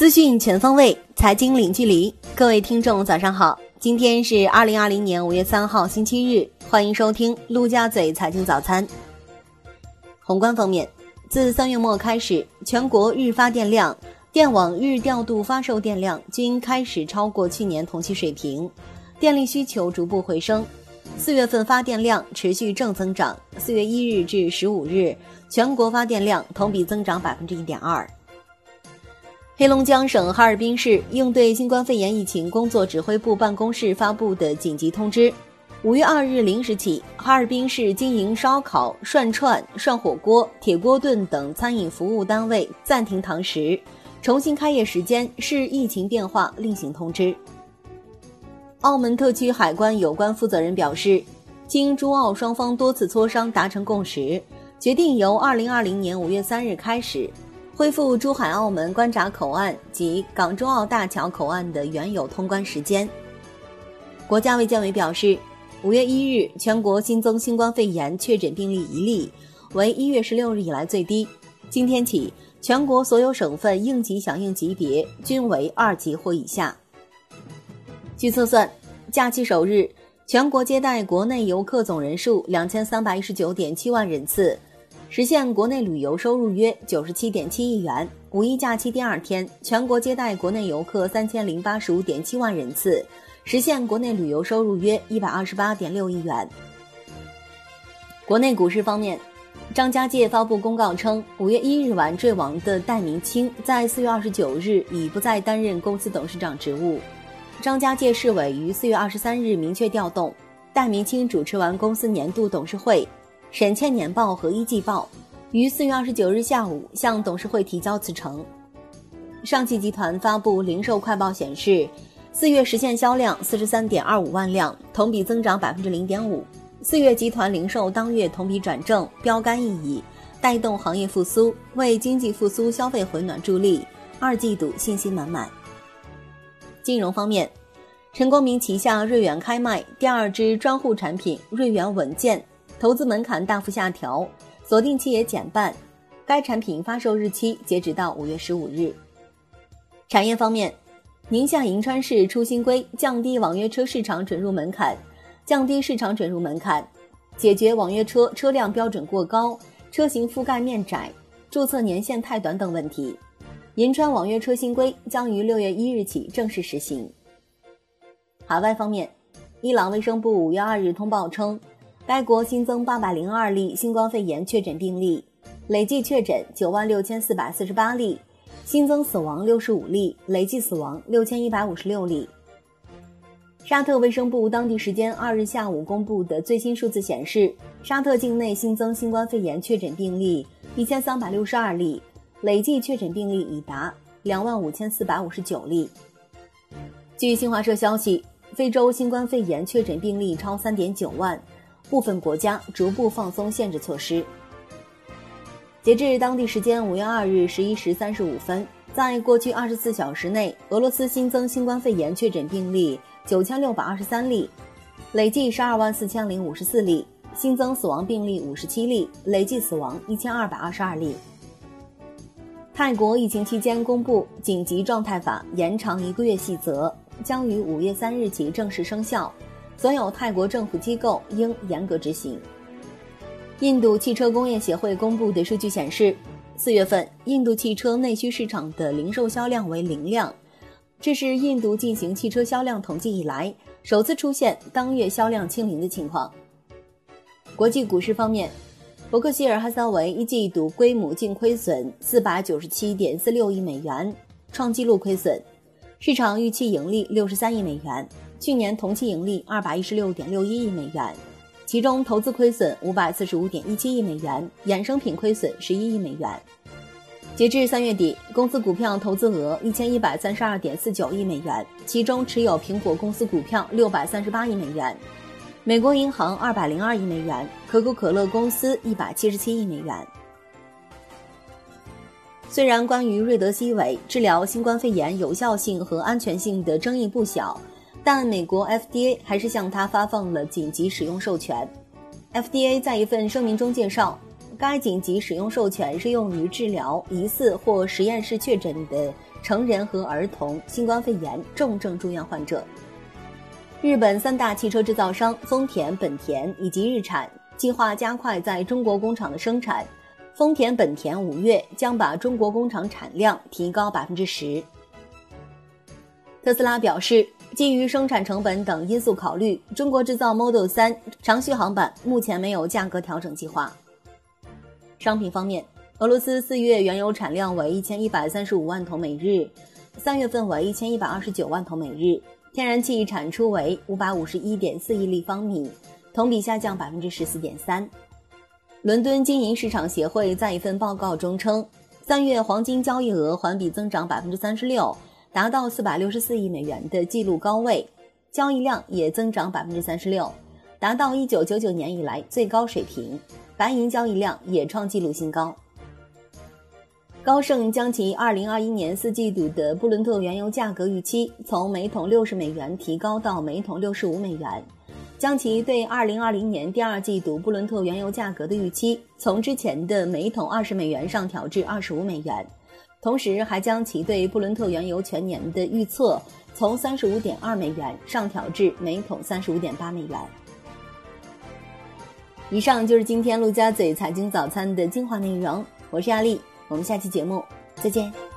资讯全方位，财经零距离。各位听众，早上好！今天是二零二零年五月三号，星期日。欢迎收听陆家嘴财经早餐。宏观方面，自三月末开始，全国日发电量、电网日调度发售电量均开始超过去年同期水平，电力需求逐步回升。四月份发电量持续正增长，四月一日至十五日，全国发电量同比增长百分之一点二。黑龙江省哈尔滨市应对新冠肺炎疫情工作指挥部办公室发布的紧急通知：五月二日零时起，哈尔滨市经营烧烤、涮串、涮火锅、铁锅炖等餐饮服务单位暂停堂食，重新开业时间视疫情变化另行通知。澳门特区海关有关负责人表示，经珠澳双方多次磋商达成共识，决定由二零二零年五月三日开始。恢复珠海、澳门关闸口岸及港珠澳大桥口岸的原有通关时间。国家卫健委表示，五月一日全国新增新冠肺炎确诊病例一例，为一月十六日以来最低。今天起，全国所有省份应急响应级别均为二级或以下。据测算，假期首日全国接待国内游客总人数两千三百一十九点七万人次。实现国内旅游收入约九十七点七亿元。五一假期第二天，全国接待国内游客三千零八十五点七万人次，实现国内旅游收入约一百二十八点六亿元。国内股市方面，张家界发布公告称，五月一日晚坠亡的戴明清在四月二十九日已不再担任公司董事长职务。张家界市委于四月二十三日明确调动戴明清主持完公司年度董事会。审欠年报和一季报，于四月二十九日下午向董事会提交辞呈。上汽集团发布零售快报显示，四月实现销量四十三点二五万辆，同比增长百分之零点五。四月集团零售当月同比转正，标杆意义，带动行业复苏，为经济复苏、消费回暖助力。二季度信心满满。金融方面，陈光明旗下瑞元开卖第二支专户产品瑞元稳健。投资门槛大幅下调，锁定期也减半。该产品发售日期截止到五月十五日。产业方面，宁夏银川市出新规，降低网约车市场准入门槛，降低市场准入门槛，解决网约车车辆标准过高、车型覆盖面窄、注册年限太短等问题。银川网约车新规将于六月一日起正式实行。海外方面，伊朗卫生部五月二日通报称。该国新增八百零二例新冠肺炎确诊病例，累计确诊九万六千四百四十八例，新增死亡六十五例，累计死亡六千一百五十六例。沙特卫生部当地时间二日下午公布的最新数字显示，沙特境内新增新冠肺炎确诊病例一千三百六十二例，累计确诊病例已达两万五千四百五十九例。据新华社消息，非洲新冠肺炎确诊病例超三点九万。部分国家逐步放松限制措施。截至当地时间五月二日十一时三十五分，在过去二十四小时内，俄罗斯新增新冠肺炎确诊病例九千六百二十三例，累计十二万四千零五十四例；新增死亡病例五十七例，累计死亡一千二百二十二例。泰国疫情期间公布紧急状态法延长一个月细则，将于五月三日起正式生效。所有泰国政府机构应严格执行。印度汽车工业协会公布的数据显示，四月份印度汽车内需市场的零售销量为零辆，这是印度进行汽车销量统计以来首次出现当月销量清零的情况。国际股市方面，伯克希尔哈撒韦一季度规模净亏损四百九十七点四六亿美元，创纪录亏损，市场预期盈利六十三亿美元。去年同期盈利二百一十六点六一亿美元，其中投资亏损五百四十五点一七亿美元，衍生品亏损十一亿美元。截至三月底，公司股票投资额一千一百三十二点四九亿美元，其中持有苹果公司股票六百三十八亿美元，美国银行二百零二亿美元，可口可乐公司一百七十七亿美元。虽然关于瑞德西韦治疗新冠肺炎有效性和安全性的争议不小。但美国 FDA 还是向他发放了紧急使用授权。FDA 在一份声明中介绍，该紧急使用授权是用于治疗疑似或实验室确诊的成人和儿童新冠肺炎重症住院患者。日本三大汽车制造商丰田、本田以及日产计划加快在中国工厂的生产。丰田、本田五月将把中国工厂产量提高百分之十。特斯拉表示，基于生产成本等因素考虑，中国制造 Model 3长续航版目前没有价格调整计划。商品方面，俄罗斯四月原油产量为一千一百三十五万桶每日，三月份为一千一百二十九万桶每日。天然气产出为五百五十一点四亿立方米，同比下降百分之十四点三。伦敦金银市场协会在一份报告中称，三月黄金交易额环比增长百分之三十六，达到四百六十四亿美元的纪录高位，交易量也增长百分之三十六，达到一九九九年以来最高水平。白银交易量也创纪录新高。高盛将其2021年四季度的布伦特原油价格预期从每桶60美元提高到每桶65美元，将其对2020年第二季度布伦特原油价格的预期从之前的每桶20美元上调至25美元，同时还将其对布伦特原油全年的预测从三十五点二美元上调至每桶三十五点八美元。以上就是今天陆家嘴财经早餐的精华内容，我是亚丽。我们下期节目再见。